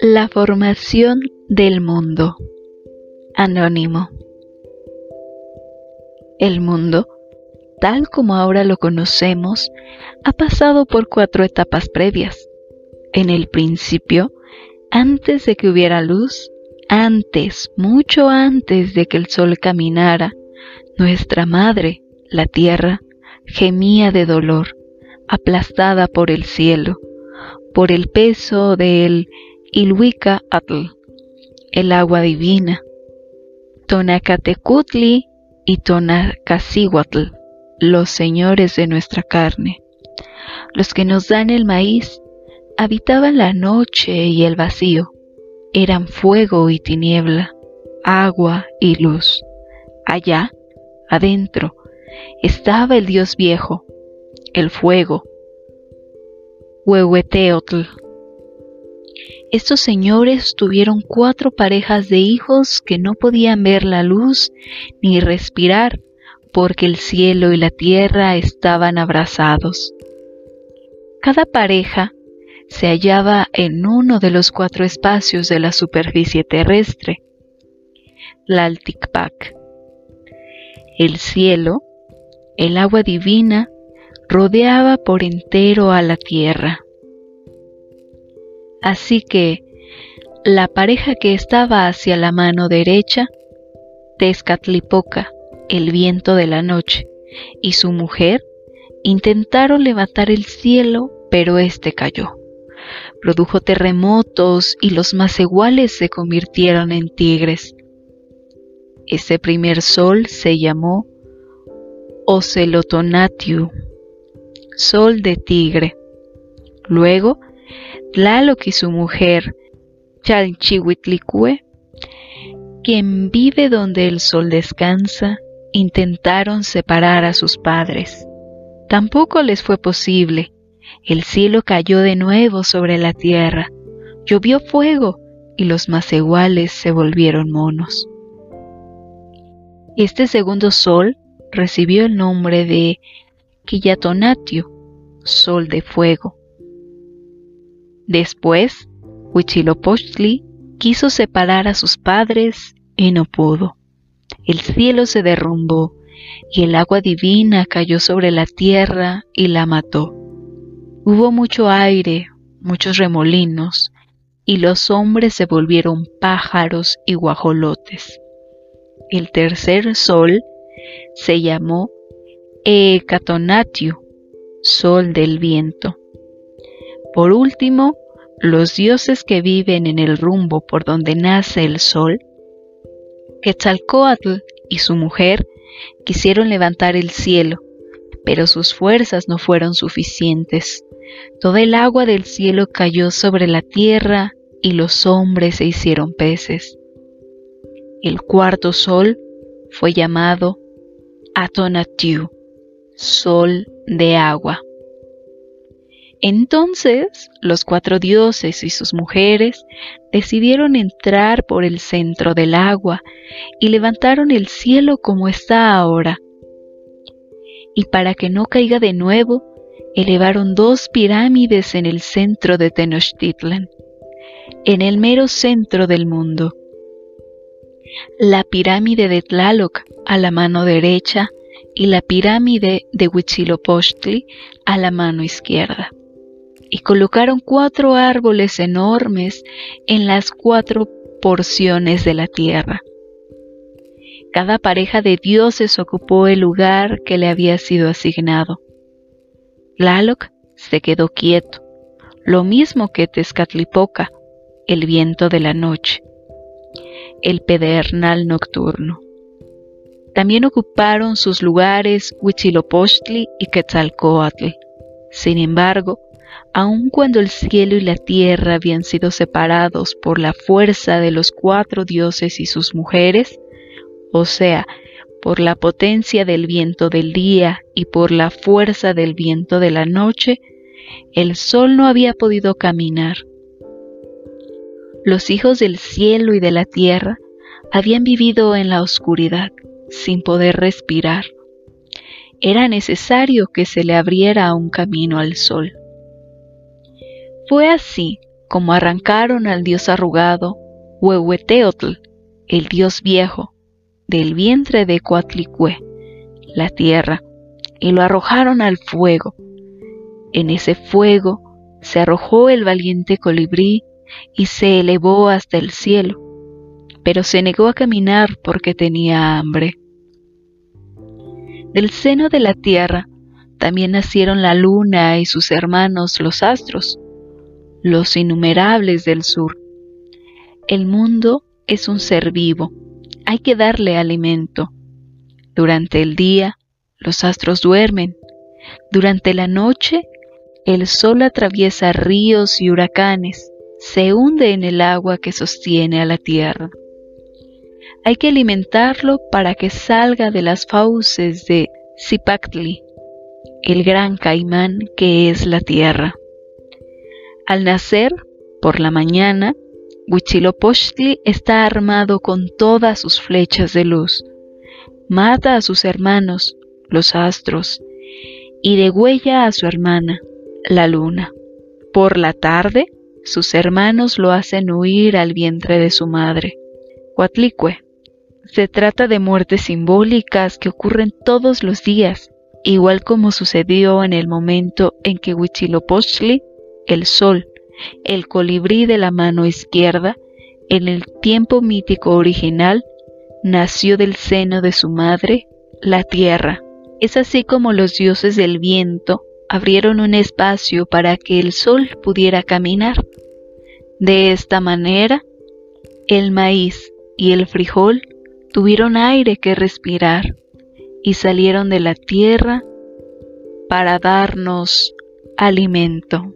La formación del mundo. Anónimo. El mundo, tal como ahora lo conocemos, ha pasado por cuatro etapas previas. En el principio, antes de que hubiera luz, antes, mucho antes de que el sol caminara, nuestra madre, la tierra, gemía de dolor, aplastada por el cielo, por el peso del Ilhuica Atl, el agua divina, Tonacatecutli y Tonacasihuatl, los señores de nuestra carne. Los que nos dan el maíz habitaban la noche y el vacío, eran fuego y tiniebla, agua y luz. Allá, adentro, estaba el Dios viejo, el fuego, Huehueteotl, estos señores tuvieron cuatro parejas de hijos que no podían ver la luz ni respirar porque el cielo y la tierra estaban abrazados. Cada pareja se hallaba en uno de los cuatro espacios de la superficie terrestre, la Altikpak. El cielo, el agua divina, rodeaba por entero a la tierra. Así que la pareja que estaba hacia la mano derecha, Tezcatlipoca, el viento de la noche, y su mujer intentaron levantar el cielo, pero éste cayó. Produjo terremotos y los más iguales se convirtieron en tigres. Ese primer sol se llamó Ocelotonatiu, sol de tigre. Luego Tlaloc y su mujer, Chalchihuitlicue, quien vive donde el sol descansa, intentaron separar a sus padres. Tampoco les fue posible. El cielo cayó de nuevo sobre la tierra, llovió fuego y los más iguales se volvieron monos. Este segundo sol recibió el nombre de Quillatonatio, sol de fuego. Después, Huitzilopochtli quiso separar a sus padres y no pudo. El cielo se derrumbó y el agua divina cayó sobre la tierra y la mató. Hubo mucho aire, muchos remolinos, y los hombres se volvieron pájaros y guajolotes. El tercer sol se llamó Ecatonatio, sol del viento. Por último, los dioses que viven en el rumbo por donde nace el sol, Quetzalcoatl y su mujer quisieron levantar el cielo, pero sus fuerzas no fueron suficientes. Toda el agua del cielo cayó sobre la tierra y los hombres se hicieron peces. El cuarto sol fue llamado Atonatiu, sol de agua. Entonces los cuatro dioses y sus mujeres decidieron entrar por el centro del agua y levantaron el cielo como está ahora. Y para que no caiga de nuevo, elevaron dos pirámides en el centro de Tenochtitlan, en el mero centro del mundo. La pirámide de Tlaloc a la mano derecha y la pirámide de Huitzilopochtli a la mano izquierda y colocaron cuatro árboles enormes en las cuatro porciones de la tierra. Cada pareja de dioses ocupó el lugar que le había sido asignado. Tlaloc se quedó quieto, lo mismo que Tezcatlipoca, el viento de la noche, el pedernal nocturno. También ocuparon sus lugares Huitzilopochtli y Quetzalcoatl. Sin embargo, aun cuando el cielo y la tierra habían sido separados por la fuerza de los cuatro dioses y sus mujeres, o sea, por la potencia del viento del día y por la fuerza del viento de la noche, el sol no había podido caminar. Los hijos del cielo y de la tierra habían vivido en la oscuridad, sin poder respirar, era necesario que se le abriera un camino al sol. Fue así como arrancaron al dios arrugado, Huehueteotl, el dios viejo, del vientre de Coatlicue, la tierra, y lo arrojaron al fuego. En ese fuego se arrojó el valiente colibrí y se elevó hasta el cielo, pero se negó a caminar porque tenía hambre. Del seno de la tierra también nacieron la luna y sus hermanos los astros, los innumerables del sur. El mundo es un ser vivo, hay que darle alimento. Durante el día los astros duermen, durante la noche el sol atraviesa ríos y huracanes, se hunde en el agua que sostiene a la tierra. Hay que alimentarlo para que salga de las fauces de Zipactli, el gran caimán que es la tierra. Al nacer, por la mañana, Huitzilopochtli está armado con todas sus flechas de luz. Mata a sus hermanos, los astros, y degüella a su hermana, la luna. Por la tarde, sus hermanos lo hacen huir al vientre de su madre. Cuatlicue. Se trata de muertes simbólicas que ocurren todos los días, igual como sucedió en el momento en que Huitzilopochtli el sol, el colibrí de la mano izquierda, en el tiempo mítico original, nació del seno de su madre, la tierra. Es así como los dioses del viento abrieron un espacio para que el sol pudiera caminar. De esta manera, el maíz y el frijol tuvieron aire que respirar y salieron de la tierra para darnos alimento.